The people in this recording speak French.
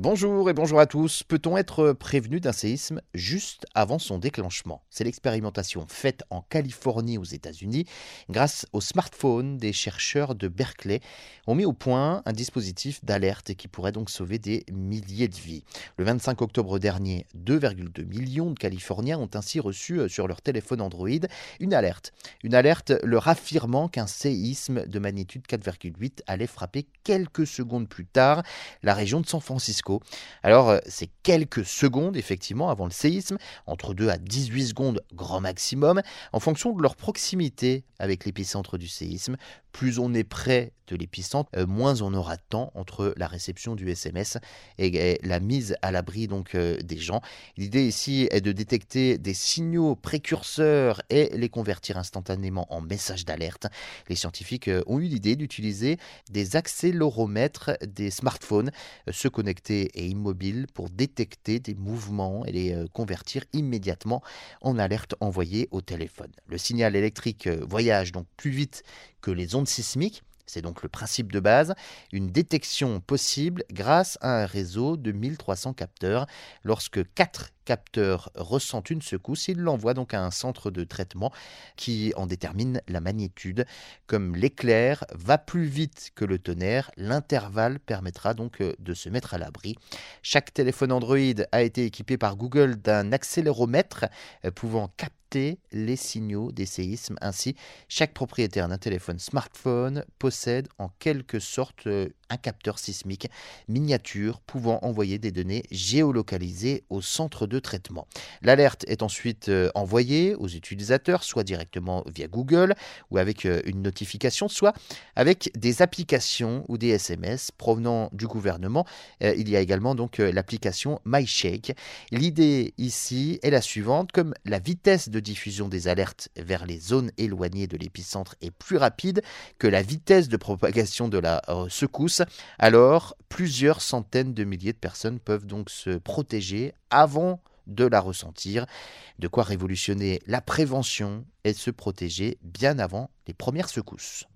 Bonjour et bonjour à tous. Peut-on être prévenu d'un séisme juste avant son déclenchement? C'est l'expérimentation faite en Californie aux États-Unis grâce au smartphone des chercheurs de Berkeley ont mis au point un dispositif d'alerte qui pourrait donc sauver des milliers de vies. Le 25 octobre dernier, 2,2 millions de Californiens ont ainsi reçu euh, sur leur téléphone Android une alerte. Une alerte leur affirmant qu'un séisme de magnitude 4,8 allait frapper quelques secondes plus tard la région de San Francisco. Alors, euh, c'est quelques secondes, effectivement, avant le séisme, entre 2 à 18 secondes grand maximum, en fonction de leur proximité avec l'épicentre du séisme. Plus on est près de l'épicentre, euh, moins on aura de temps entre la réception du SMS et la mise à l'abri donc euh, des gens. L'idée ici est de détecter des signaux précurseurs et les convertir instantanément en messages d'alerte. Les scientifiques ont eu l'idée d'utiliser des accéléromètres des smartphones se connecter et immobile pour détecter des mouvements et les euh, convertir immédiatement en alerte envoyée au téléphone. Le signal électrique euh, voyage donc plus vite que les ondes sismiques c'est donc le principe de base, une détection possible grâce à un réseau de 1300 capteurs. Lorsque 4 capteurs ressentent une secousse, ils l'envoient donc à un centre de traitement qui en détermine la magnitude. Comme l'éclair va plus vite que le tonnerre, l'intervalle permettra donc euh, de se mettre à l'abri. Chaque téléphone Android a été équipé par Google d'un accéléromètre euh, pouvant capter les signaux des séismes. Ainsi, chaque propriétaire d'un téléphone smartphone possède en quelque sorte euh, un capteur sismique miniature pouvant envoyer des données géolocalisées au centre de L'alerte est ensuite euh, envoyée aux utilisateurs, soit directement via Google ou avec euh, une notification, soit avec des applications ou des SMS provenant du gouvernement. Il y a également donc l'application MyShake. L'idée ici est la suivante, comme la vitesse de diffusion des alertes vers les zones éloignées de l'épicentre est plus rapide que la vitesse de propagation de la euh, secousse, alors plusieurs centaines de milliers de personnes peuvent donc se protéger avant de la ressentir, de quoi révolutionner la prévention et se protéger bien avant les premières secousses.